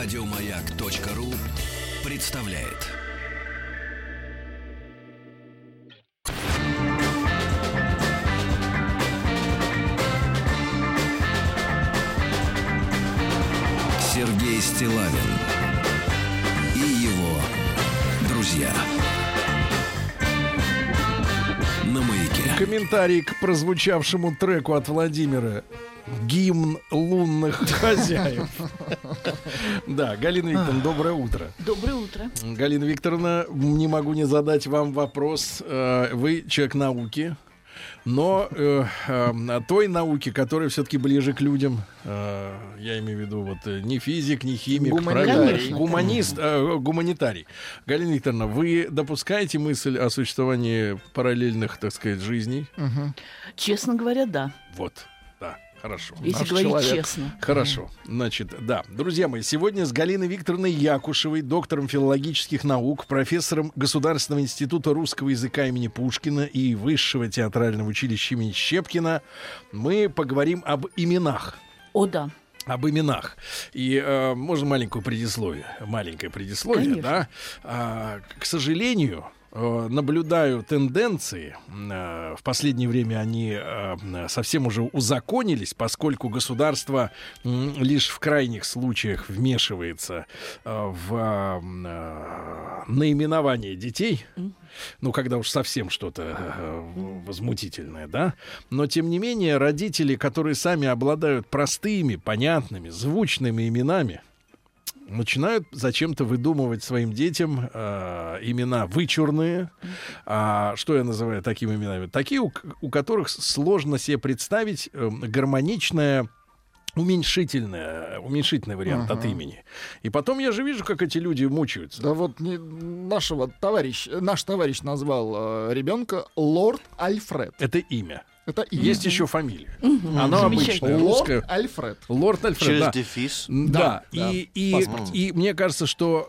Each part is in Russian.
Радиомаяк.ру представляет. Сергей Стилавин и его друзья. На маяке. Комментарий к прозвучавшему треку от Владимира. Гимн лунных хозяев. Да, Галина Викторовна, доброе утро. Доброе утро. Галина Викторовна, не могу не задать вам вопрос. Э, Вы человек науки, но э, э, той науки, которая все-таки ближе к людям, э, я имею в виду вот э, не физик, не химик, Гуманитарий. правильно? Конечно. гуманист, э, гуманитарий. Галина Викторовна, вы допускаете мысль о существовании параллельных, так сказать, жизней? Честно говоря, да. Вот, хорошо. Если Наш говорить человек. честно. Хорошо. Значит, да. Друзья мои, сегодня с Галиной Викторовной Якушевой, доктором филологических наук, профессором Государственного института русского языка имени Пушкина и Высшего театрального училища имени Щепкина мы поговорим об именах. О, да. Об именах. И э, можно маленькую предисловие. Маленькое предисловие, Конечно. да. А, к сожалению, наблюдаю тенденции. э, В последнее время они э, совсем уже узаконились, поскольку государство лишь в крайних случаях вмешивается э, в э, наименование детей. Ну, когда уж совсем что-то э, возмутительное, да. Но, тем не менее, родители, которые сами обладают простыми, понятными, звучными именами, начинают зачем-то выдумывать своим детям э, имена вычурные. А что я называю такими именами? Такие, у, у которых сложно себе представить э, гармоничное уменьшительное, уменьшительный вариант от имени. И потом я же вижу, как эти люди мучаются. Да вот не, нашего товарищ, наш товарищ назвал э, ребенка Лорд Альфред. Это имя. Это имя. Есть еще фамилия. Оно Замечательно. обычное, Лорд русское. Альфред. Лорд Альфред, Через да. дефис. Да, Да, и, и, и мне кажется, что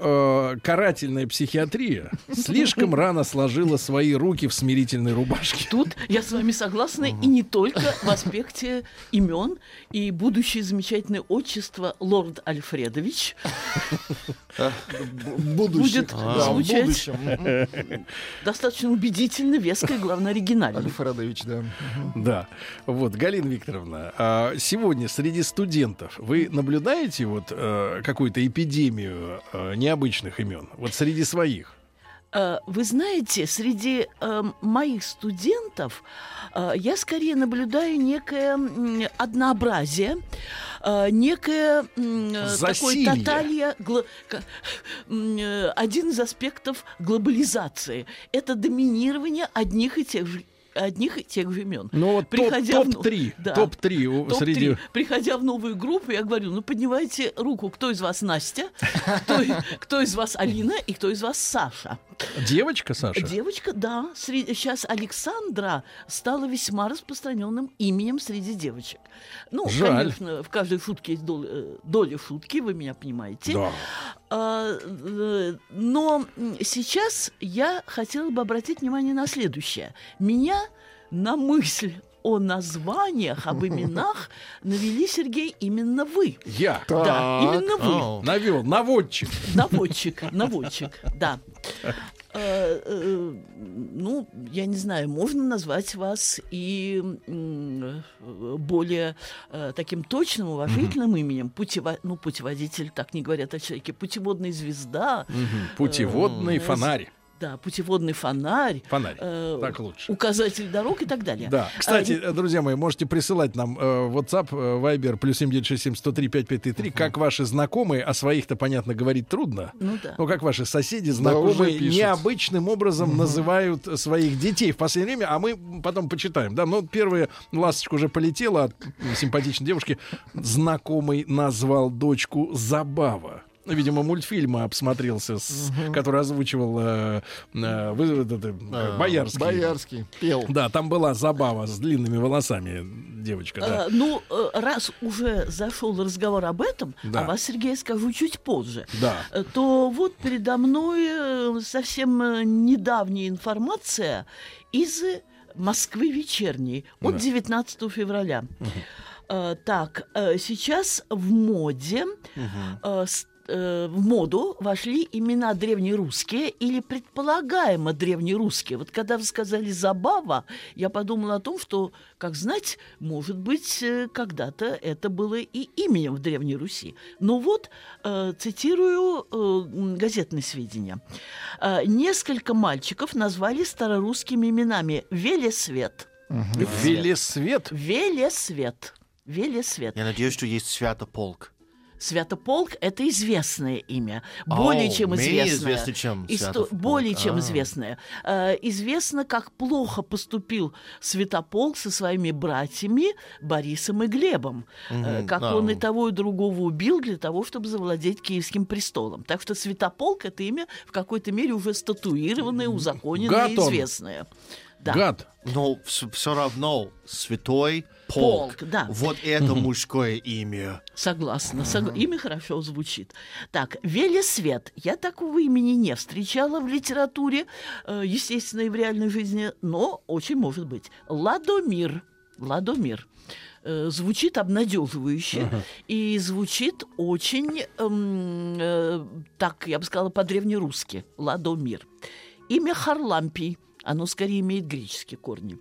э, карательная психиатрия слишком рано сложила свои руки в смирительной рубашке. Тут я с вами согласна, и не только в аспекте имен и будущее замечательное отчество лорд Альфредович. Будет Да, звучать. достаточно убедительно, веско и, главное, оригинально. Альфредович, да. Да. Вот, Галина Викторовна, а сегодня среди студентов вы наблюдаете вот э, какую-то эпидемию э, необычных имен? Вот среди своих? Э, Вы знаете, среди э, моих студентов э, я скорее наблюдаю некое однообразие, э, некое такое э, один из аспектов глобализации. Это доминирование одних и тех же одних и тех же имен. Ну вот Приходя в ну- топ-3, да. топ-3 у- Топ-3. среди... Приходя в новую группу, я говорю, ну поднимайте руку, кто из вас Настя, кто, кто из вас Алина и кто из вас Саша. Девочка, Саша? Девочка, да. сейчас Александра стала весьма распространенным именем среди девочек. Ну, Жаль. конечно, в каждой шутке есть доля, э, доля шутки, вы меня понимаете. Да. А, э, но сейчас я хотела бы обратить внимание на следующее. Меня на мысль о названиях, об именах навели, Сергей, именно вы. Я Да, Так. именно вы. Ау. навел, наводчик. Наводчик, наводчик, да. Э, э, Ну, я не знаю, можно назвать вас и э, более э, таким точным, уважительным именем. Путево... Ну, путеводитель, так не говорят о человеке. Путеводная звезда. Путеводный фонарь. Да, путеводный фонарь. Фонарь. э, Так лучше. Указатель дорог и так далее. Да. А, Кстати, э, друзья мои, можете присылать нам э, WhatsApp, э, Viber, плюс 7967 103 5533, как ваши знакомые, а своих-то, понятно, говорить трудно. Ну да. Ну, как ваши соседи, знакомые, пишут. необычным образом называют своих детей в последнее время, а мы потом почитаем. Да, ну, первая ласточка уже полетела от симпатичной девушки. Знакомый назвал дочку Забава. Ну, Видимо, мультфильма обсмотрелся, с- который озвучивал э, э, вы- это, э, Боярский. Боярский. Пел. Да, там была забава с длинными волосами девочка, да. Э, Ну, э, раз уже зашел разговор об этом, Да. а вас, Сергей, скажу чуть позже, Да. э, то вот передо мной э, совсем э, недавняя информация из Москвы вечерней от 19 февраля. Э, Так, э, сейчас в моде э, с- э, в моду вошли имена древнерусские или предполагаемо древнерусские. Вот когда вы сказали «забава», я подумала о том, что, как знать, может быть, э, когда-то это было и именем в Древней Руси. Но вот, э, цитирую э, газетные сведения. Э, несколько мальчиков назвали старорусскими именами «Велесвет», Велесвет. «Велесвет», «Велесвет». Я надеюсь, что есть Святополк. Святополк – это известное имя, более О, чем известное. известный, чем Исто-. Более чем А. известное. Э, известно, как плохо поступил Святополк со своими братьями Борисом и Глебом. Э, Мгм, как да. он и того, и другого убил для того, чтобы завладеть Киевским престолом. Так что Святополк – это имя в какой-то мере уже статуированное, узаконенное, Гад он. известное. Да. Гад. Но все равно Святой Полк. Полк, да. Вот это мужское имя. Согласна. сог- Имя хорошо звучит. Так, Велесвет. Я такого имени не встречала в литературе, э, естественно, и в реальной жизни, но очень может быть. Ладомир. Ладомир. Э, Звучит обнадеживающе и звучит очень, эм, э, так, я бы сказала, по-древнерусски. Ладомир. Имя Харлампий. Оно скорее имеет греческие корни.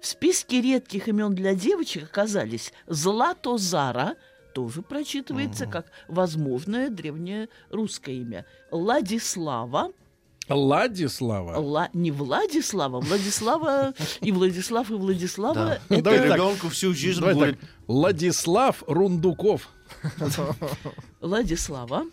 В списке редких имен для девочек оказались Златозара, тоже прочитывается как возможное древнее русское имя. Ладислава, Ладислава. Ла- не Владислава, Владислава и Владислав и Владислава. Да. это- Давай. Ребенку всю жизнь Давай будет... так. Владислав Рундуков. Владислава.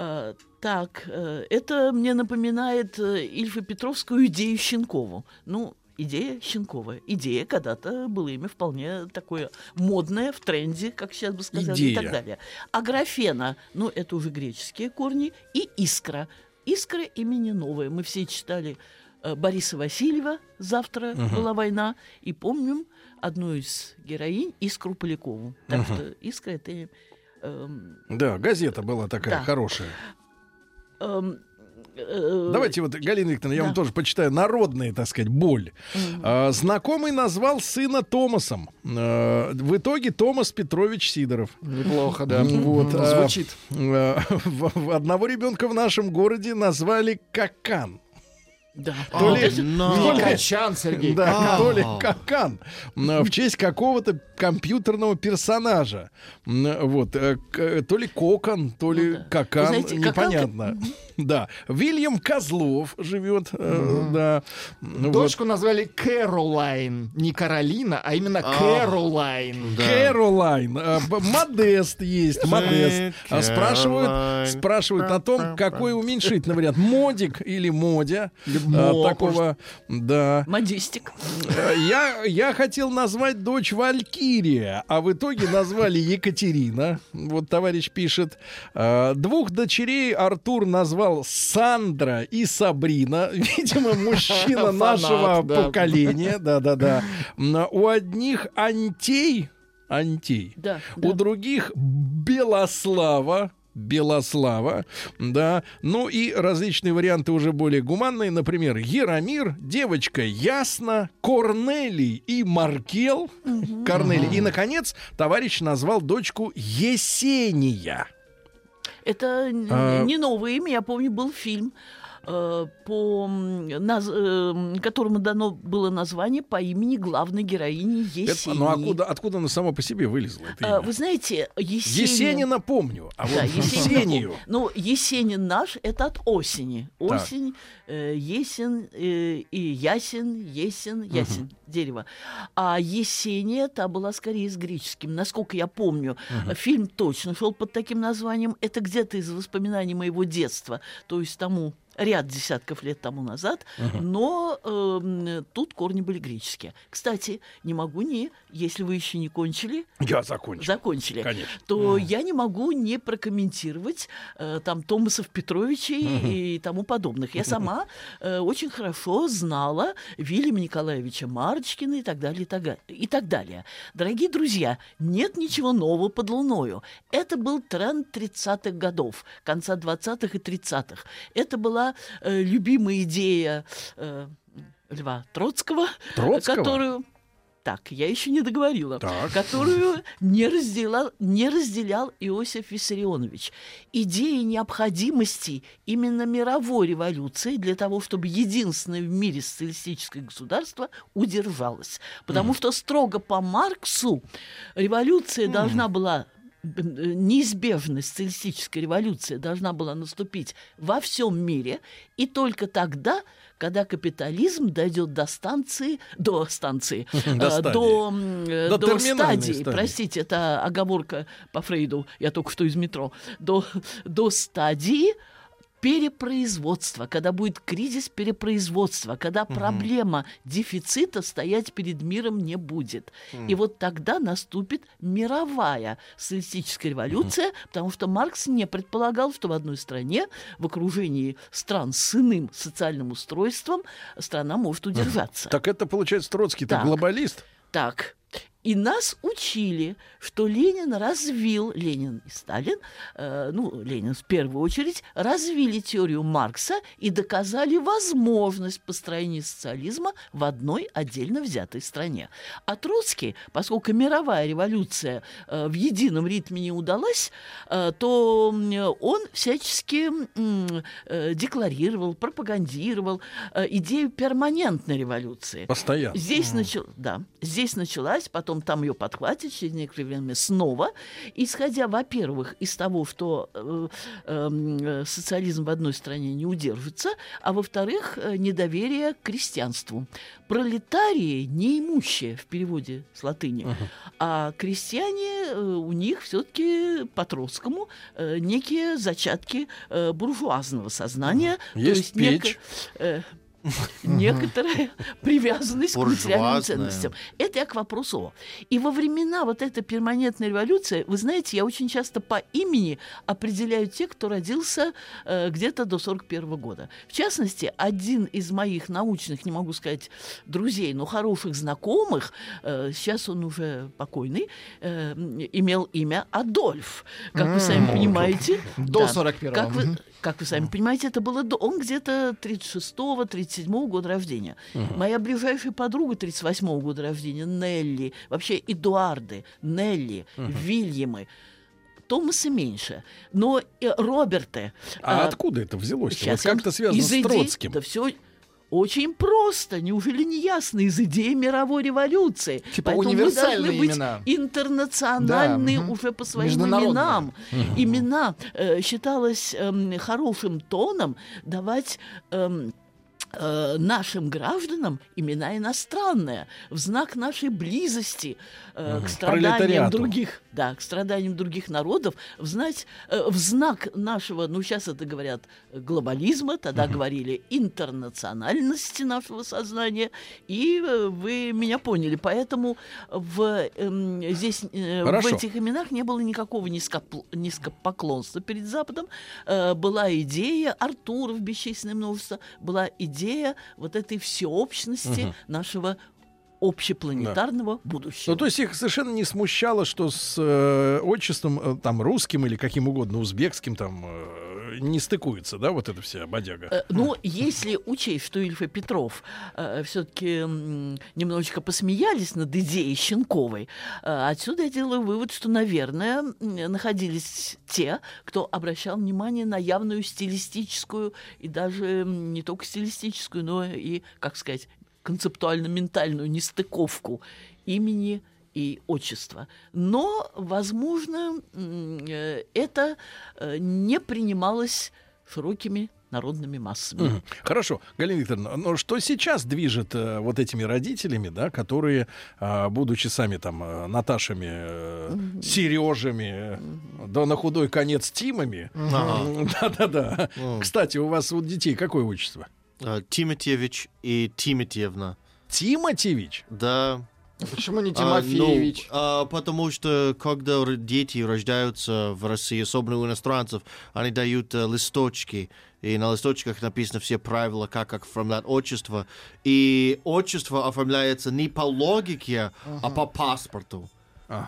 А, так, э, это мне напоминает э, Ильфа Петровскую идею Щенкову. Ну, идея Щенкова. Идея когда-то было имя вполне такое модное, в тренде, как сейчас бы сказали, и Идея. так далее. А графена, ну, это уже греческие корни, и искра. Искра имени новое. Мы все читали э, Бориса Васильева «Завтра была война» и помним одну из героинь Искру Полякову. Так что искра это эм, Да, газета была такая Да. хорошая. эм, э, Давайте вот, Галина Викторовна, я вам да. тоже почитаю народные, так сказать, боль. А, знакомый назвал сына Томасом. А, в итоге Томас Петрович Сидоров. Неплохо, да. Вот, а, Звучит. А, в- в одного ребенка в нашем городе назвали Какан. Да. То ли- то ли- Качан, Сергей. Да, Какан. то ли Какан. М, В честь какого-то компьютерного персонажа. Вот. э, к- То ли Кокон, то ли Ну знаете, Какан- непонятно. Да. Вильям Козлов живет. э, Да. Ну вот. Дочку назвали Кэролайн. Не Каролина, а именно А. Кэролайн. Да. Кэролайн. А, Модест есть. Модест. А спрашивают, спрашивают о том, какой уменьшительный вариант. Модик или Модя. А, Мо, Такого, да. Модистик. Э, Я, я хотел назвать дочь Валькирия, а в итоге назвали Екатерина. Вот товарищ пишет. Э, Двух дочерей Артур назвал Сандра и Сабрина. Видимо, мужчина нашего поколения. Да-да-да. У одних Антей. Антей. Да, У да. других Белослава. Белослава, да, ну и различные варианты уже более гуманные, например, Яромир, девочка Ясна, Корнелий и Маркел, Корнелий, и, наконец, товарищ назвал дочку Есения. Это А. не новое имя, я помню, был фильм, по, м, наз- э, которому дано было название по имени главной героини Это- Есении. ну, откуда, откуда оно само по себе вылезло? Это А? Вы знаете, Есенин... Есенина помню, а вот Да. Есению. Ну, Есенин наш это от осени. Так. Осень, э, есен э, и ясен, есен, ясен, дерево. А Есения та была скорее с греческим. Насколько я помню, фильм точно шел под таким названием. Это где-то из воспоминаний моего детства. То есть тому ряд десятков лет тому назад, но эм, тут корни были греческие. Кстати, не могу не, если вы еще не кончили, Я закончил. закончили, Конечно. то я не могу не прокомментировать э, там Томасов Петровичей и тому подобных. Я сама э, очень хорошо знала Вильяма Николаевича Марчкина и так далее, и так, и так далее. Дорогие друзья, нет ничего нового под луною. Это был тренд 30-х годов, конца 20-х и 30-х. Это была э, любимая идея э, Льва Троцкого, Троцкого? которую... так, я еще не договорила, Так. которую не разделял, не разделял Иосиф Виссарионович. Идея необходимости именно мировой революции для того, чтобы единственное в мире социалистическое государство удержалось. Потому что строго по Марксу революция должна была неизбежность социалистической революции должна была наступить во всем мире, и только тогда, когда капитализм дойдет до станции, до станции, До э, стадии. до, м, э, До до терминальной стадии, стадии. простите, это оговорка по Фрейду, я только что из метро, до, до стадии перепроизводства, когда будет кризис перепроизводства, когда проблема дефицита стоять перед миром не будет. И вот тогда наступит мировая социалистическая революция, потому что Маркс не предполагал, что в одной стране, в окружении стран с иным социальным устройством, страна может удержаться. Так это, получается, Троцкий-то глобалист? Так. И нас учили, что Ленин развил, Ленин и Сталин, э, ну, Ленин в первую очередь, развили теорию Маркса и доказали возможность построения социализма в одной отдельно взятой стране. А Троцкий, поскольку мировая революция э, в едином ритме не удалась, э, то он всячески э, декларировал, пропагандировал э, идею перманентной революции. Постоянно. Здесь, начал, да, здесь началась, потом там ее подхватит через некоторое время снова, исходя, во-первых, из того, что э, э, социализм в одной стране не удержится, а во-вторых, э, недоверие к крестьянству. Пролетарии неимущие в переводе с латыни, а крестьяне, э, у них все-таки по Троцкому э, некие зачатки э, буржуазного сознания. то Есть печь. э, некоторая привязанность к материальным ценностям. Это я к вопросу. И во времена вот этой перманентной революции, вы знаете, я очень часто по имени определяю тех, кто родился э, где-то до 41 года. В частности, один из моих научных, не могу сказать, друзей, но хороших знакомых, э, сейчас он уже покойный, э, имел имя Адольф. Как вы сами понимаете. До да. 41-го, Как вы. Как вы сами понимаете, это было. Он где-то 36-го, 37-го года рождения. Моя ближайшая подруга 38-го года рождения, Нелли, вообще Эдуарды, Нелли, Вильямы, Томаса меньше. Но э, Роберты... А э, откуда это взялось? Вот как-то связано с Троцким. Да все очень просто. Неужели не ясно? Из идеи мировой революции. Типа Поэтому мы универсальные должны быть имена. интернациональные Да, мгм. уже по своим именам. Имена э, считалось эм, хорошим тоном давать... эм, э, нашим гражданам имена иностранные в знак нашей близости э, к страданиям других, да, к страданиям других народов, в, знать, э, в знак нашего, ну сейчас это говорят глобализма, тогда говорили интернациональности нашего сознания, и э, вы меня поняли, поэтому в эм, здесь э, в этих именах не было никакого низкопл- низкопоклонства перед Западом, Э, была идея Артуров бесчисленное множество, была идея вот этой всеобщности нашего общепланетарного будущего. Ну, то есть их совершенно не смущало, что с э, отчеством, э, там, русским или каким угодно, узбекским, там, э, не стыкуется, да, вот эта вся бодяга? Э, Ну, если учесть, что Ильф и Петров все-таки немножечко посмеялись над идеей Щенковой, э, отсюда я делаю вывод, что, наверное, находились те, кто обращал внимание на явную стилистическую и даже не только стилистическую, но и, как сказать, концептуально-ментальную нестыковку имени и отчества. Но, возможно, э, это э, не принималось широкими народными массами. Мгм. Хорошо, Галина Викторовна, но что сейчас движет э, вот этими родителями, да, которые, а, будучи сами там э, Наташами, э, Сережами, э, да на худой конец Тимами, да-да-да. Кстати, у вас у детей какое отчество? Э, Тимотьевич и Тимотьевна. Тиматевич? Да. Почему не А, Тимофеевич? ну, а, потому что когда дети рождаются в России, особенно у иностранцев, они дают э, листочки, и на листочках написано все правила, как оформлять отчество. И отчество оформляется не по логике, а по паспорту.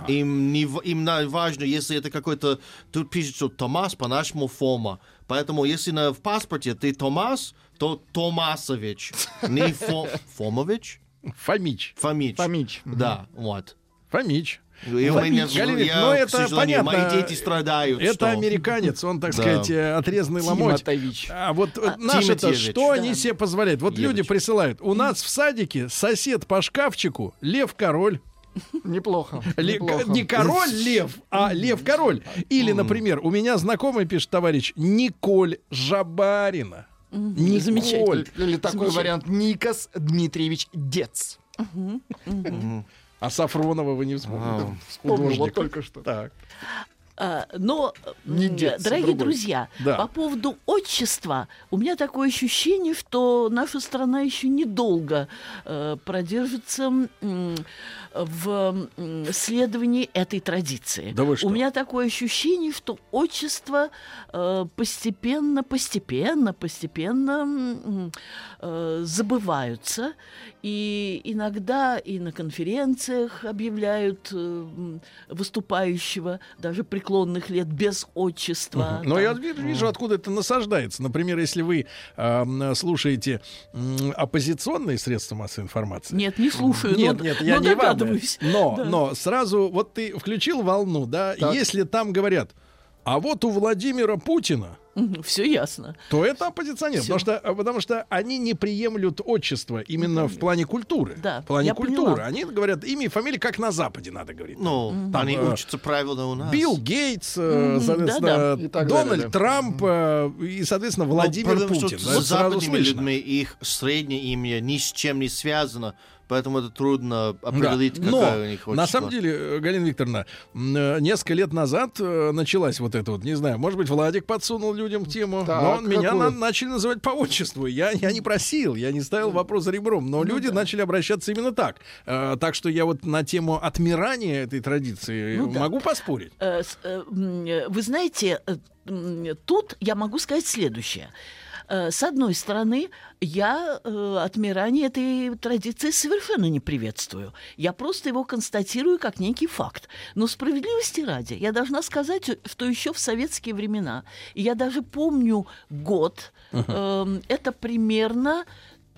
Им, не, им на- важно, если это какой-то... Тут пишет, что Томас, по-нашему Фома. Поэтому, если на, в паспорте ты Томас, то Томасович. Не Фо, Фомович? Фомич. Фомич. Фомич. Да, вот. Фомич. И у меня, Галина, я, ну, это понятно. мои дети страдают. Это что- американец, он, так Да. сказать, э, отрезанный ломоть. Тимотович. А вот э, наши-то что да. они себе позволяют? Вот люди Евич. присылают. У нас в садике сосед по шкафчику Лев-король. Неплохо. Ле- неплохо. Не король-лев, а лев-король. Или, например, у меня знакомый, пишет товарищ, Николь Жабарина. Николь. Замечательно. Или такой Замечательно. вариант Никас Дмитриевич Дец. А Сафронова вы не вспомнили? Вот Художник. только что. Так. А, Но, Не м, дед, дорогие другой. друзья, Да. по поводу отчества, у меня такое ощущение, что наша страна еще недолго э, продержится м, в следовании этой традиции. Да? У меня такое ощущение, что отчество э, постепенно, постепенно, постепенно э, забываются. И иногда и на конференциях объявляют э, выступающего даже преклонных лет без отчества. Но там. я ви- вижу, откуда это насаждается. Например, если вы э, слушаете м, оппозиционные средства массовой информации. Нет, не слушаю. Нет, но, нет, я но не вам. Догадываюсь. Но, Да. но сразу, вот ты включил волну, да, Так. если там говорят, а вот у Владимира Путина, Все ясно. то это оппозиционер, Всё. потому что, потому что они не приемлют отчество именно в плане культуры. Да, в плане я культуры. поняла. Они говорят имя и фамилия, как на Западе надо говорить. Ну, Там, они э, учатся правильно у нас. Билл Гейтс, э, соответственно, да-да. И так Дональд далее. Трамп э, и, соответственно, Ну, Владимир потому что Путин. с Да, сразу западными слышно. людьми их среднее имя ни с чем не связано, поэтому это трудно Да. определить, Но какая у них на отчество. самом деле, э, Галина Викторовна, э, несколько лет назад э, началась вот эта вот, не знаю, может быть, Владик подсунул людям тему, Так, но меня какую? на- начали называть по отчеству. Я, я не просил, я не ставил вопрос за ребром, но люди начали обращаться именно так. Э, так что я вот на тему отмирания этой традиции Ну да. могу поспорить. М, э, Вы знаете, тут я могу сказать следующее. Э, С одной стороны, я э, отмирание этой традиции совершенно не приветствую. Я просто его констатирую как некий факт. Но справедливости ради, я должна сказать, что еще в советские времена, я даже помню год, эм, это примерно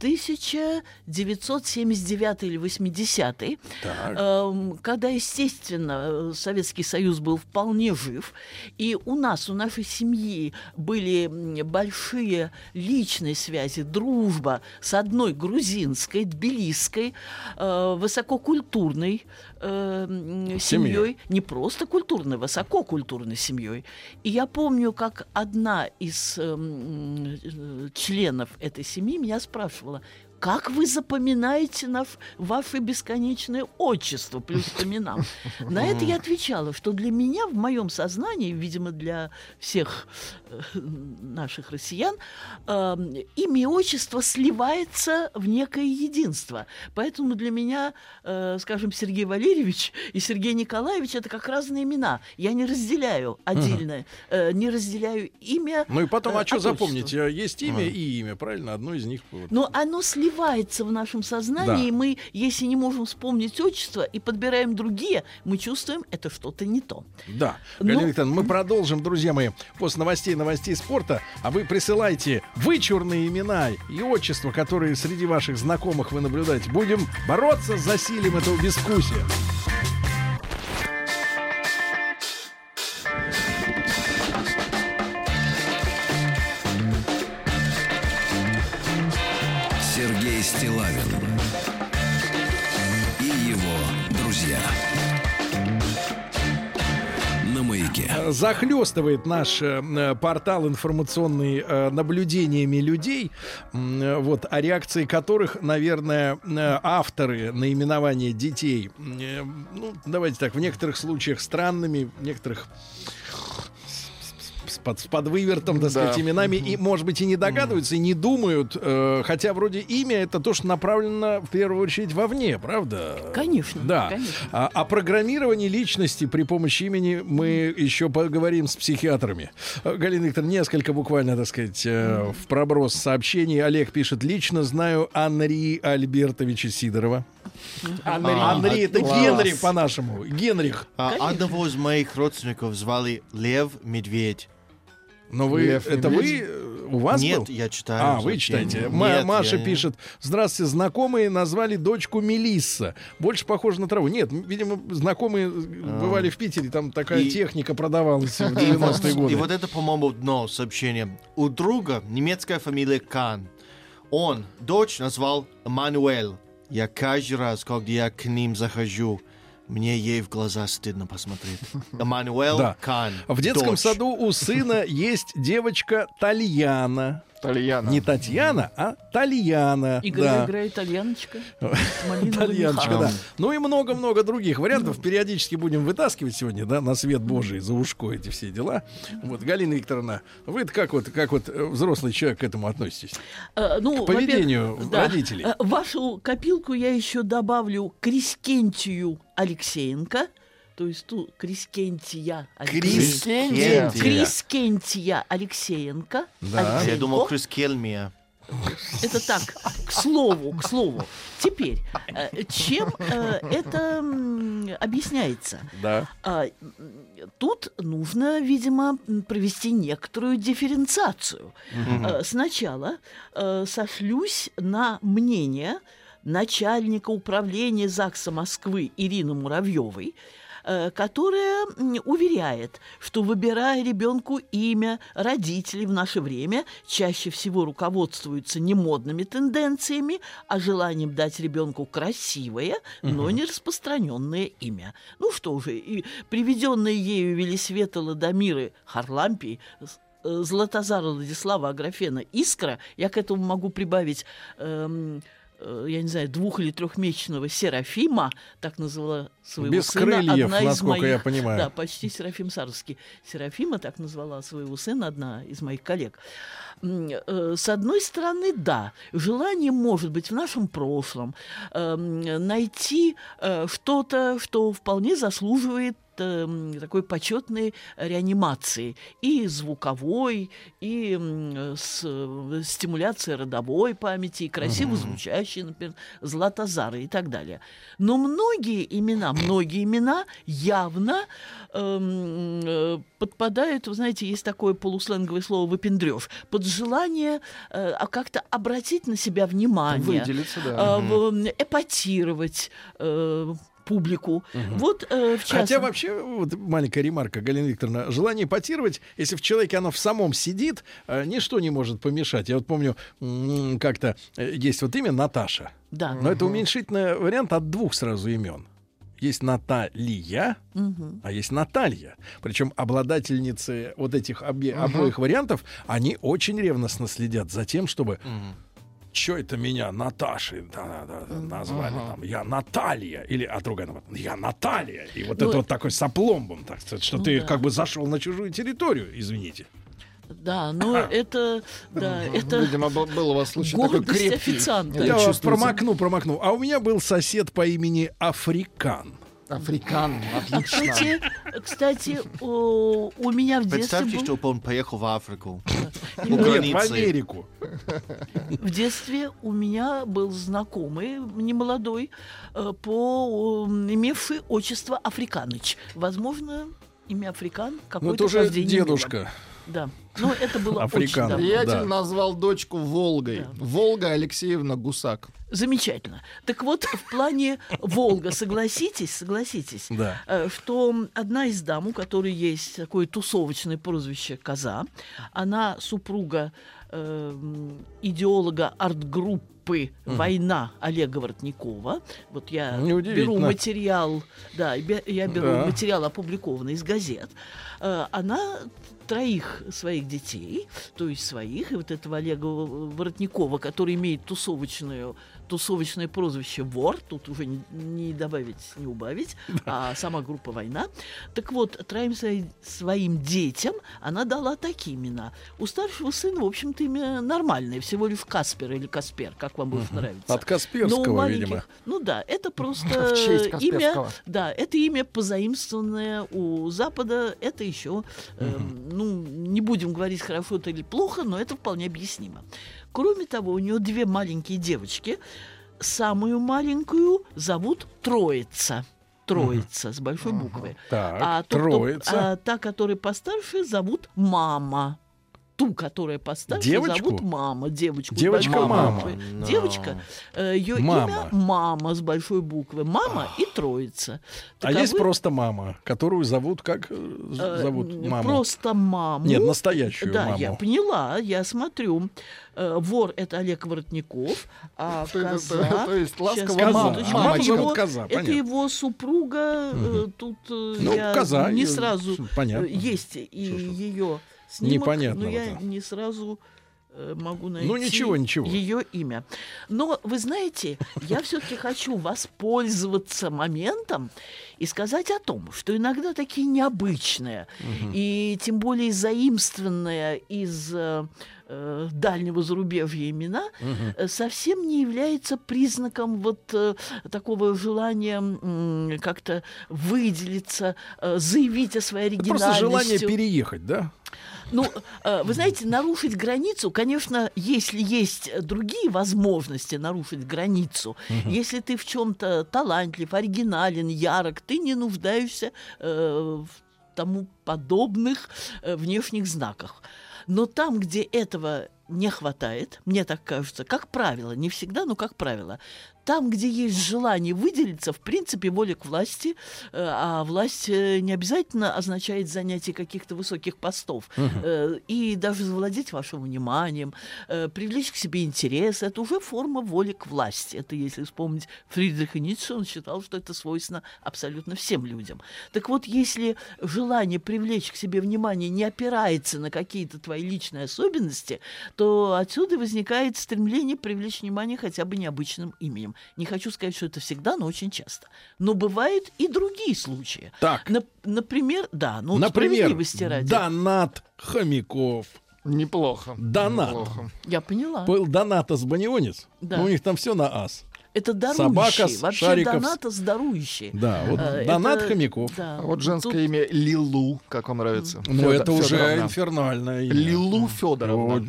1979 или 80 Эм, когда, естественно, э, Советский Союз был вполне жив, и у нас, у нашей семьи были большие личные связи, дружба с одной грузинской, тбилисской, э, высококультурной э, семьей, не просто культурной, высококультурной семьей. И я помню, как одна из эм, э, членов этой семьи меня спрашивала, как вы запоминаете наш, ваше бесконечное отчество плюс к именам? На это я отвечала, что для меня в моем сознании, видимо, для всех э, наших россиян, э, имя и отчество сливается в некое единство. Поэтому для меня, э, скажем, Сергей Валерьевич и Сергей Николаевич это как разные имена. Я не разделяю отдельно, э, не разделяю имя. Ну и потом, э, а что от отчества. запомнить? Э, Есть имя и имя, правильно? Одно из них. вот. Но оно сливается в нашем сознании, Да. и мы, если не можем вспомнить отчество и подбираем другие, мы чувствуем, это что-то не то. Да. Ну- Галина Викторовна, мы продолжим, друзья мои, после новостей, новостей спорта. А вы присылайте вычурные имена и отчества, которые среди ваших знакомых вы наблюдаете. Будем бороться с засилием этого безвкусия. Захлестывает наш э, э, портал информационный э, наблюдениями людей, вот, о реакции которых, наверное, авторы наименования детей, ну, давайте так, в некоторых случаях странными, в некоторых под, с подвывертом, так Да. сказать, именами, и, может быть, и не догадываются, и не думают, э, хотя вроде имя это то, что направлено в первую очередь вовне, правда? Конечно, Да. конечно. А, о программировании личности при помощи имени мы еще поговорим с психиатрами. Э, Галина Викторовна, несколько буквально, так сказать, э, в проброс сообщений. Олег пишет, лично знаю Анри Альбертовича Сидорова. Анри. Анри, это Класс. Генри по-нашему. Генрих. А одного из моих родственников звали Лев Медведь. Но вы, Лев это Медведь? вы, у вас Нет, был? я читаю. А, вы читаете. Нет, Маша я- пишет. Здравствуйте, знакомые назвали дочку Мелисса. Больше похоже на траву. Нет, видимо, знакомые бывали в Питере, там такая И- техника продавалась в И вот, 90-е годы. и вот это, по-моему, одно сообщение. У друга немецкая фамилия Кан. Он дочь назвал Мануэль. Я каждый раз, когда я к ним захожу, мне ей в глаза стыдно посмотреть. Эммануэл Да. Кан. В детском дочь. саду у сына есть девочка Тальяна. Тальяна. Не Татьяна, а Тальяна. Игорь Да. играет итальяночка. Итальяночка, да. Ну и много-много других вариантов. Периодически будем вытаскивать сегодня, да, на свет Божий, за ушко эти все дела. Вот, Галина Викторовна, вы как вот, как вот э, взрослый человек к этому относитесь? Э, ну, К поведению родителей. Э, вашу копилку я еще добавлю Крискентию Алексеенко, то есть ту Крискентия Алексеенко. Крискентия. Крискентия Алексеенко. Да. Я Алексеенко. думал, Крис Кельмия. Это так, к слову, к слову. Теперь, э, чем э, это объясняется? Да. А, Тут нужно, видимо, провести некоторую дифференциацию. Э, Сначала сошлюсь на мнение начальника управления ЗАГСа Москвы Ирины Муравьевой, которая м, уверяет, что выбирая ребенку имя, родители в наше время чаще всего руководствуются не модными тенденциями, а желанием дать ребенку красивое, но не распространенное имя. Ну что же, и приведенные ею Велисвета Ладомиры Харлампий э, Златозара Владислава Аграфена Искра, я к этому могу прибавить эм, э, я не знаю, двух- или трехмесячного Серафима, так назвала своего Без сына крыльев, одна из насколько моих... я понимаю. Да, почти Серафим Саровский. Серафима так назвала своего сына одна из моих коллег. Э, С одной стороны, да, желание может быть в нашем прошлом эм, найти э, что-то, что вполне заслуживает эм, такой почетной реанимации и звуковой, и с, э, стимуляции родовой памяти, и красиво звучащие, например, Златозары и так далее. Но многие имена, многие имена явно эм, э, подпадают, вы знаете, есть такое полусленговое слово «выпендрёж», под желание э, а как-то обратить на себя внимание, Выделиться, да. э, эпатировать э, публику. Вот, э, в Хотя частности- вообще, вот маленькая ремарка, Галина Викторовна, желание ипотировать, если в человеке оно в самом сидит, э, ничто не может помешать. Я вот помню, как-то э, есть вот имя Наташа, Да. но это уменьшительный вариант от двух сразу имен. Есть Наталья, Мгм. а есть Наталья. Причем обладательницы вот этих обе- обоих вариантов, они очень ревностно следят за тем, чтобы Че это меня Наташей да, да, да, назвали там? Я Наталья. Или, а другая наоборот, я Наталья. И вот Ну, это вот такой сопломбом, так сказать, что ну ты да. как бы зашел на чужую территорию, извините. Да, но это, да, это Видимо, был, у вас случай такой крепкий. официанта. Я вас промокну, промокну. А у меня был сосед по имени Африкан. Африкан, отлично. кстати, кстати, о, у меня в детстве Представьте, был, чтобы он поехал в Африку. У Нет, в. Америку. В детстве у меня был знакомый, немолодой, э, по, имевший отчество Африканыч. Возможно, имя Африкан Ну, уже рождение имело. дедушка. Да, но это было Африкан. очень давно. Приятель Да. назвал дочку Волгой. Да. Волга Алексеевна Гусак. Замечательно. Так вот, в плане Волга, согласитесь, согласитесь, Да. э, что одна из дам, у которой есть такое тусовочное прозвище Коза, она супруга э, идеолога арт-группы «Война» Олега Воротникова. Вот я беру материал, да, я беру Да. материал, опубликованный из газет. Э, Она троих своих детей, то есть своих, и вот этого Олега Воротникова, который имеет тусовочную, тусовочное прозвище «Вор», тут уже не, не добавить, не убавить, а сама группа «Война». Так вот, троим свои- своим детям она дала такие имена. У старшего сына, в общем-то, имя нормальное, всего лишь Каспер или Каспер, как вам больше нравится. От Касперского, видимо. Ну да, это просто имя, да, это имя позаимствованное у Запада, это еще, эм, ну, не будем говорить хорошо это или плохо, но это вполне объяснимо. Кроме того, у нее две маленькие девочки, самую маленькую зовут Троица. Троица с большой буквы. Так, а тот, кто- троица. а та, которая постарше, зовут Мама. Ту, которая постарше, Девочку? зовут мама, девочку. Девочка мама. буквы. Но. Девочка, ее Мама. имя мама с большой буквы. Мама и троица. А есть Таковы, просто мама, которую зовут как э, э, зовут м, маму? Просто маму. Нет, настоящую Да, маму. я поняла, я смотрю. Э, Вор это Олег Воротников, а То есть- коза... то есть мама. мама коза, Это его супруга. э, Тут э, Ну, я не э, сразу... понятно. э, Есть и ее снимок, непонятного-то? но я не сразу э, могу найти Ну, ничего, ничего. ее имя. Но вы знаете, я все-таки хочу воспользоваться моментом и сказать о том, что иногда такие необычные и тем более заимствованные из э, э, дальнего зарубежья имена э, совсем не является признаком вот э, такого желания м, как-то выделиться, э, заявить о своей Это оригинальности. просто желание переехать, да? Ну, э, вы знаете, нарушить границу, конечно, если есть э, другие возможности нарушить границу, если ты в чем-то талантлив, оригинален, ярок, ты не нуждаешься э, в тому подобных э, внешних знаках. Но там, где этого не хватает, мне так кажется, как правило, не всегда, но как правило, там, где есть желание выделиться, в принципе, воля к власти, э, а власть э, не обязательно означает занятие каких-то высоких постов, Э, и даже завладеть вашим вниманием, привлечь к себе интерес, это уже форма воли к власти. Это, если вспомнить Фридриха Ницше, он считал, что это свойственно абсолютно всем людям. Так вот, если желание привлечь к себе внимание не опирается на какие-то твои личные особенности, то отсюда возникает стремление привлечь внимание хотя бы необычным именем. Не хочу сказать, что это всегда, но очень часто. Но бывают и другие случаи. Так. Нап- например, да, ну Например, справедливости ради. Донат Хомяков. Неплохо. Донат. Неплохо. Я поняла. Был Донатос Банионец. Да. Ну, у них там все на ас. Это дарующий. Собака с Вообще шариков с- донатос дарующий. Да, вот Э, Донат это- Хомяков. да. А вот женское Тут- имя Лилу, как вам нравится? Ну, Фёдор- это уже Фёдоровна. инфернальное имя. Лилу Федоровна.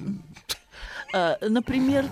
Э, Например, эм,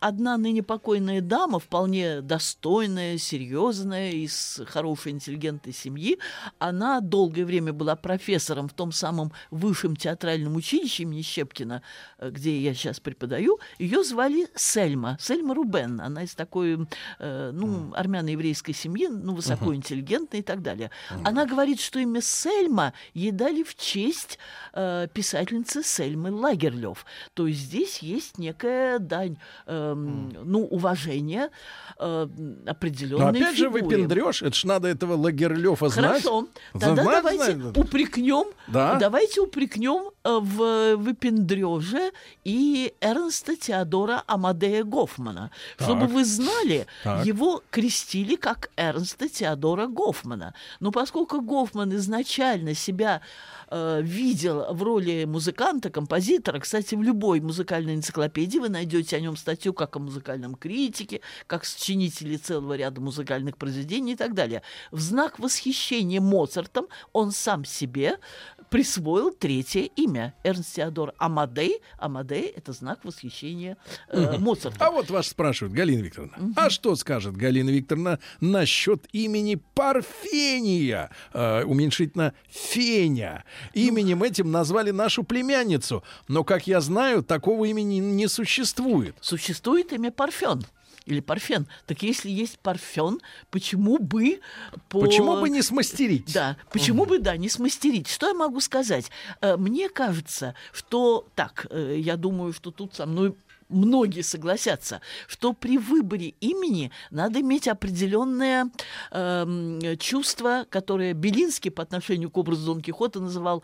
одна ныне покойная дама, вполне достойная, серьезная, из хорошей интеллигентной семьи, она долгое время была профессором в том самом высшем театральном училище имени Щепкина, э, где я сейчас преподаю. Ее звали Сельма, Сельма Рубен. Она из такой, э, ну, армяно-еврейской семьи, ну, высокоинтеллигентной и так далее. Она говорит, что имя Сельма ей дали в честь э, писательницы Сельмы Лагерлёв. То есть здесь есть некая дань, эм, ну, уважения э, Но определенной опять же фигуре. выпендрешь, это ж надо этого Лагерлёфа знать. Хорошо. Тогда Знать давайте знать. упрекнем, Да. давайте упрекнем э, в выпендрёже и Эрнста Теодора Амадея Гофмана. Чтобы вы знали, Так. его крестили как Эрнста Теодора Гофмана. Но поскольку Гофман изначально себя э, видел в роли музыканта, композитора, кстати, в любой музыкальной энциклопедии вы найдете о нем статью как о музыкальном критике, как сочинителе целого ряда музыкальных произведений и так далее. В знак восхищения Моцартом он сам себе присвоил третье имя. Эрнст Теодор Амадей. Амадей – это знак восхищения э, Моцарта. А вот вас спрашивают, Галина Викторовна, а что скажет Галина Викторовна насчет имени Парфения, э, уменьшительно Феня? Именем этим назвали нашу племянницу, но, как я знаю, такого имени не существует. Существует имя Парфен. Или Парфен. Так если есть Парфен, почему бы по... Почему бы не смастерить? Да, почему бы, да, не смастерить? Что я могу сказать? Э, Мне кажется, что... Так, э, я думаю, что тут со мной многие согласятся, что при выборе имени надо иметь определенное эм, чувство, которое Белинский по отношению к образу Дон Кихота называл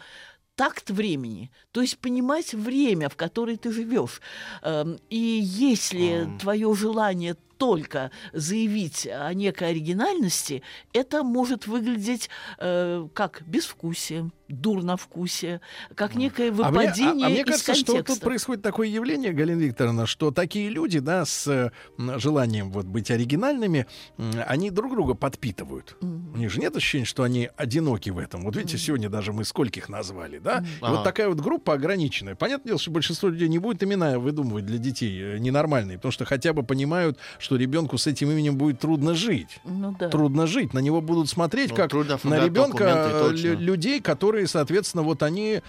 такт времени, то есть понимать время, в которое ты живешь. Эм, И если твое желание только заявить о некой оригинальности, это может выглядеть э, как безвкусие, дурновкусие, как некое А мне, а- выпадение а мне из кажется, что контекста. тут происходит такое явление, Галина Викторовна, что такие люди, да, с э, желанием вот быть оригинальными, они друг друга подпитывают. У них же нет ощущения, что они одиноки в этом. Вот видите, сегодня даже мы скольких назвали, да? Ага. вот такая вот группа ограниченная. Понятное дело, что большинство людей не будет имена выдумывать для детей э, ненормальные, потому что хотя бы понимают, что ребенку с этим именем будет трудно жить. Ну да. Трудно жить. На него будут смотреть Ну, как трудно на ребенка э, людей, которые, соответственно, вот они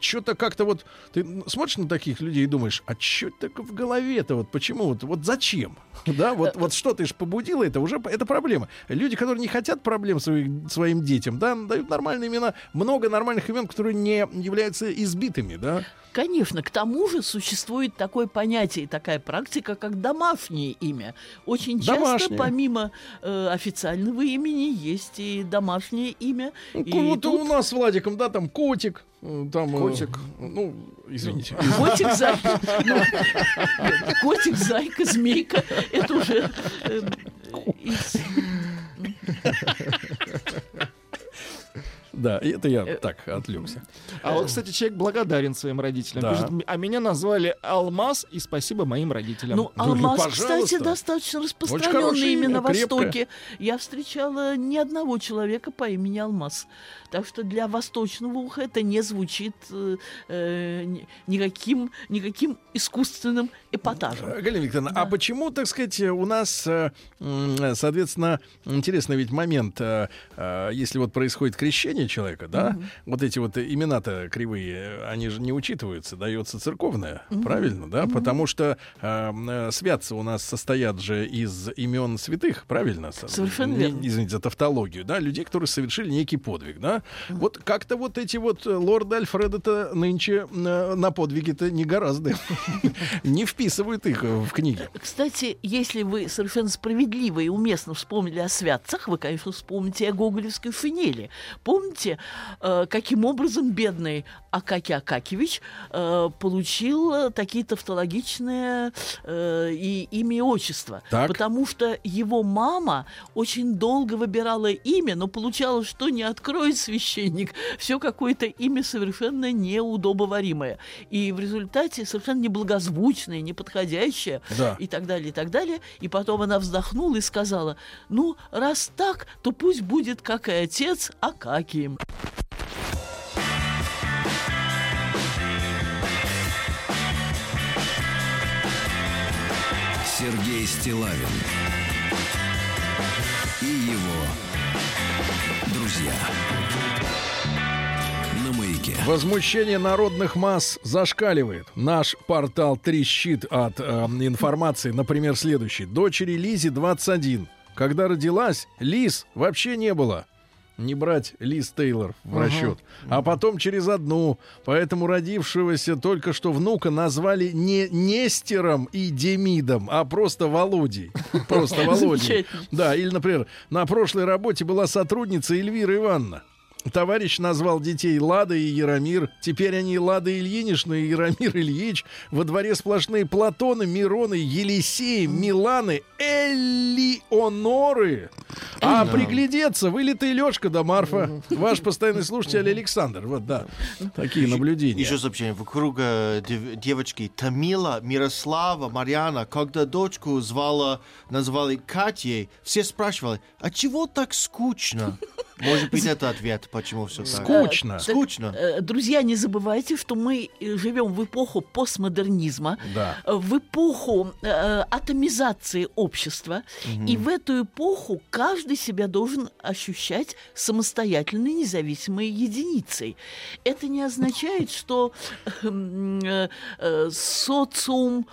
что-то как-то вот... Ты смотришь на таких людей и думаешь, а что так в голове-то? Вот почему? Вот, вот зачем? Да, вот, вот что ты ж побудила, это уже это проблема. Люди, которые не хотят проблем своих, своим детям, да, дают нормальные имена. Много нормальных имен, которые не являются избитыми, да. Конечно, к тому же существует такое понятие, такая практика, как домашнее имя. Очень часто, Домашнее. помимо э, официального имени, есть и домашнее имя. И Ну, вот тут у нас с Владиком, да, там котик, э, там... э, Котик. ну, извините. Котик, зайка, ну, котик, зайка, змейка, это уже э, из- Да, и это я так отвлекся. А вот, кстати, человек благодарен своим родителям. Да. Пишет, а меня назвали Алмаз, и спасибо моим родителям. Ну, Да, алмаз, пожалуйста. кстати, достаточно хорошее имя на. Востоке. Я встречала ни одного человека по имени Алмаз. Так что для восточного уха это не звучит э, э, ни- никаким, никаким искусственным эпатажем. Э, Галина Викторовна, а почему, так сказать, у нас, э, соответственно, интересный ведь момент, э, э, если вот происходит крещение человека, да, вот эти вот имена-то кривые, они же не учитываются, дается церковное, правильно, да, потому что э, святцы у нас состоят же из имен святых, правильно? Совершенно верно. Извините за тавтологию, да, людей, которые совершили некий подвиг, да. Вот как-то вот эти вот э, лорды Альфреда-то нынче э, на подвиги-то не гораздо. Не вписывают их в книги. Кстати, если вы совершенно справедливо и уместно вспомнили о святцах, вы, конечно, вспомните о гоголевской финели. Помните, э, каким образом бедный Акакий Акакевич э, получил э, такие тавтологичные и имя и отчество? Так. Потому что его мама очень долго выбирала имя, но получалось, что не откроет священник, все какое-то имя совершенно неудобоваримое. И в результате совершенно неблагозвучное, неподходящее Да. и так далее, и так далее. И потом она вздохнула и сказала, ну, раз так, то пусть будет, как и отец, Акакием. Сергей Стилавин и его друзья. На маяке. Возмущение народных масс зашкаливает. Наш портал трещит от э, информации, например, следующий. Дочери Лизе 21. Когда родилась, Лиз вообще не было. Не брать Лиз Тейлор в расчет. А потом через одну. Поэтому родившегося только что внука назвали не Нестером и Демидом, а просто Володей. Просто Володей. Да, или, например, на прошлой работе была сотрудница Эльвира Ивановна. Товарищ назвал детей Лада и Яромир. Теперь они Лада Ильинична и Яромир Ильич. Во дворе сплошные Платоны, Мироны, Елисеи, Миланы, Элеоноры. А приглядеться, вылитый Лешка да Марфа. Ваш постоянный слушатель Александр. Вот, да. Такие наблюдения. Еще сообщение. Вокруг э, дев- девочки Тамила, Мирослава, Марьяна, когда дочку звала, назвали Катей, все спрашивали, а чего так скучно? Может быть, это ответ, почему все так. Скучно. Скучно. Э, Друзья, не забывайте, что мы э, живем в эпоху постмодернизма, Да. э, в эпоху э, атомизации общества, и в эту эпоху каждый себя должен ощущать самостоятельной, независимой единицей. Это не означает, что э, э, социум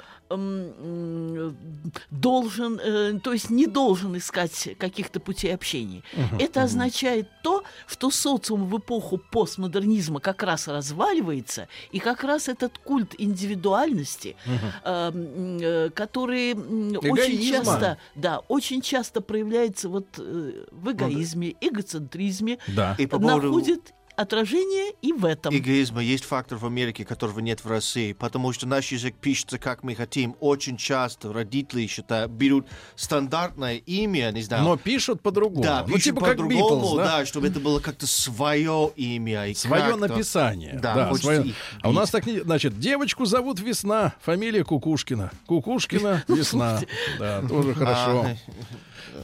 должен, э, то есть не должен искать каких-то путей общения. Это означает то, что социум в эпоху постмодернизма как раз разваливается, и как раз этот культ индивидуальности, э, который м, очень Эгоизма. часто, да, очень часто проявляется вот в эгоизме, эгоцентризме, Да. И по поводу находит отражение и в этом. эгоизма есть фактор в Америке, которого нет в России, потому что наш язык пишется, как мы хотим. Очень часто родители считают, берут стандартное имя, не знаю, Но пишут по-другому. да, ну, пишут типа по-другому, да? да, чтобы это было как-то свое имя. И Свое написание. Да, Да, свое. их А у нас так не... Значит, девочку зовут Весна, фамилия Кукушкина. Кукушкина, Весна. Да, тоже хорошо. А,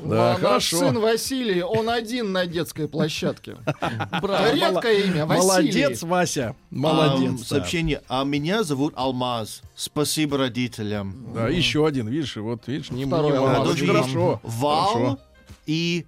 Да, А наш хорошо. сын Василий, он один на детской площадке. Редко Русское имя. Василий. Молодец, Вася. Молодец. да. сообщение. А меня зовут Алмаз. Спасибо родителям. Да, еще один, видишь, вот, видишь, не, не Второй. Алмаз. Очень хорошо. Вал Хорошо. и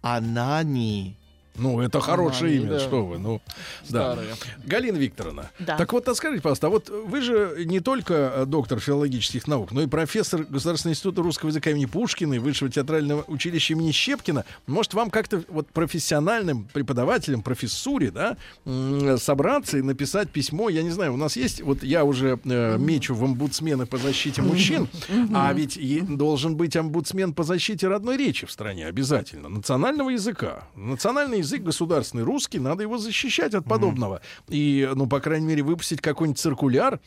Анани. Ну, это хорошее имя, да. что вы, ну, да. Старые. Галина Викторовна, Да. так вот, а скажите, пожалуйста, а вот вы же не только э, доктор филологических наук, но и профессор Государственного института русского языка имени Пушкина и Высшего театрального училища имени Щепкина. Может, вам как-то вот профессиональным преподавателем, профессуре, да, собраться и написать письмо, я не знаю, у нас есть, вот я уже э, мечу в омбудсмены по защите мужчин, а ведь должен быть омбудсмен по защите родной речи в стране обязательно, национального языка. Национальный язык государственный русский, надо его защищать от подобного. И, ну, по крайней мере, выпустить какой-нибудь циркуляр,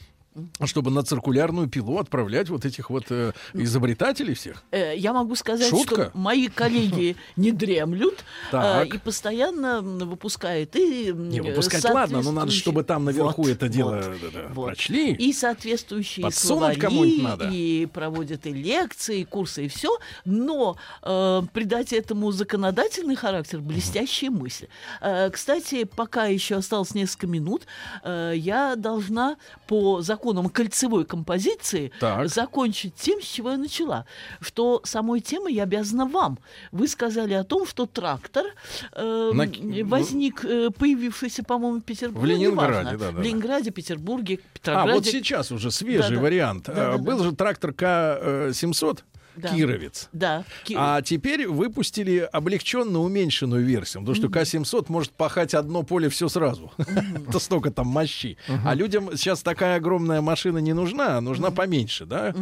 чтобы на циркулярную пилу отправлять вот этих вот э, изобретателей всех. Э, Я могу сказать, Шутка? что мои коллеги не дремлют э, и постоянно выпускают и Не, выпускать ладно, но надо, соответствующие- чтобы там наверху Вот, это дело вот, да, вот. прочли. И соответствующие Подсунуть словари, надо. и проводят и лекции, и курсы, и все. Но э, придать этому законодательный характер – блестящая мысль. Э, кстати, пока еще осталось несколько минут, э, я должна по законам кольцевой композиции Так. закончить тем, с чего я начала. Что самой темой я обязана вам. Вы сказали о том, что трактор э, На- возник, э, появившийся, по-моему, в Петербурге. В Ленинграде, неважно. да-да-да. В Ленинграде, Петербурге, А, Петрограде. вот сейчас уже свежий Да-да. вариант. Да-да-да. А, Был же трактор К-700, Да. Кировец. Да. А теперь выпустили облегченно уменьшенную версию. Потому что К-700 может пахать одно поле все сразу. Это столько там мощи. А людям сейчас такая огромная машина не нужна, а нужна поменьше, да?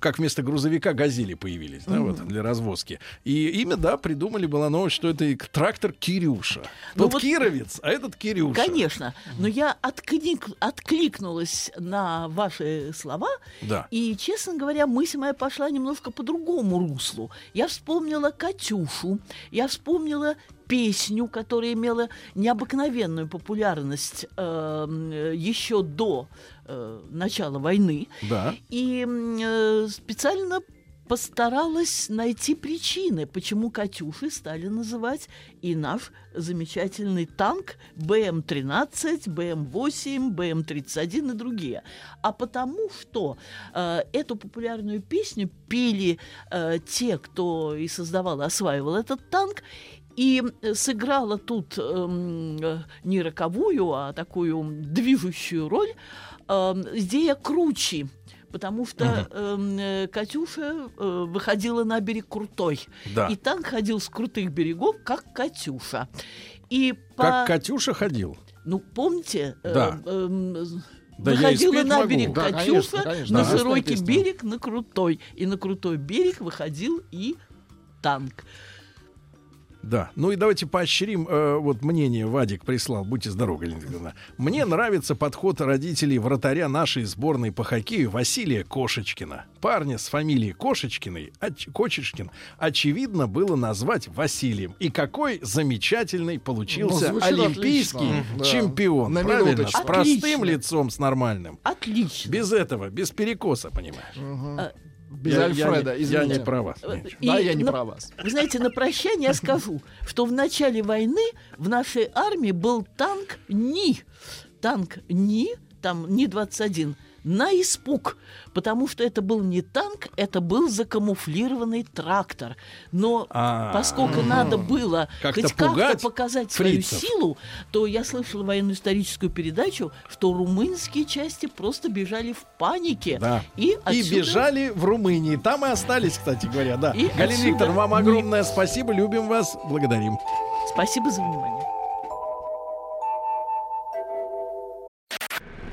Как вместо грузовика газели появились, да, вот, для развозки. И имя, да, придумали, была новость, что это трактор Кирюша. Ну Тот вот- Кировец, а этот Кирюша. Конечно. Но я отклик- откликнулась на ваши слова. Да. И, честно говоря, мысль моя пошла немножко по другому руслу. Я вспомнила Катюшу, я вспомнила песню, которая имела необыкновенную популярность э, еще до э, начала войны. Да. И э, специально постаралась найти причины, почему Катюши стали называть и наш замечательный танк БМ-13, БМ-8, БМ-31 и другие. А потому что э, эту популярную песню пели э, те, кто и создавал, и осваивал этот танк, и э, сыграла тут эм, э, не роковую, а такую движущую роль э, Здея Кручи. Потому что эм, э, Катюша э, выходила на берег крутой. Да. И танк ходил с крутых берегов, как Катюша. И по... Как Катюша ходил. Ну, помните, э, Да. эм, Да я и выходила на могу. берег Да, Катюша, конечно, конечно. на Да. широкий Песня. берег, на крутой. И на крутой берег выходил и танк. Да. Ну и давайте поощрим, э, вот мнение Вадик прислал, будьте здоровы, Галина Викторовна. Мне нравится подход родителей вратаря нашей сборной по хоккею Василия Кошечкина. Парня с фамилией Кошечкиной, оч- Кочечкин, очевидно было назвать Василием. И какой замечательный получился Ну, олимпийский отлично. Да. чемпион. На Правильно? минуточку. С простым Отлично. лицом, с нормальным. Отлично. Без этого, без перекоса, понимаешь? А, Без Я- я Альфреда, Я, извините. не про вас. Ниночка. Да, и я не на- про вас. Вы знаете, на прощание я скажу, что в начале войны в нашей армии был танк НИ. Танк НИ, там НИ-21, на испуг, потому что это был не танк, это был закамуфлированный трактор. Но А, поскольку надо было Как-то хоть как-то показать свою фрицев. силу, то я слышала военно-историческую передачу, что румынские части просто бежали в панике. Да. И, И отсюда- бежали в Румынии. Там и остались, кстати говоря, да. И Галина отсюда Викторовна, вам мы- огромное спасибо. Любим вас. Благодарим. Спасибо за внимание.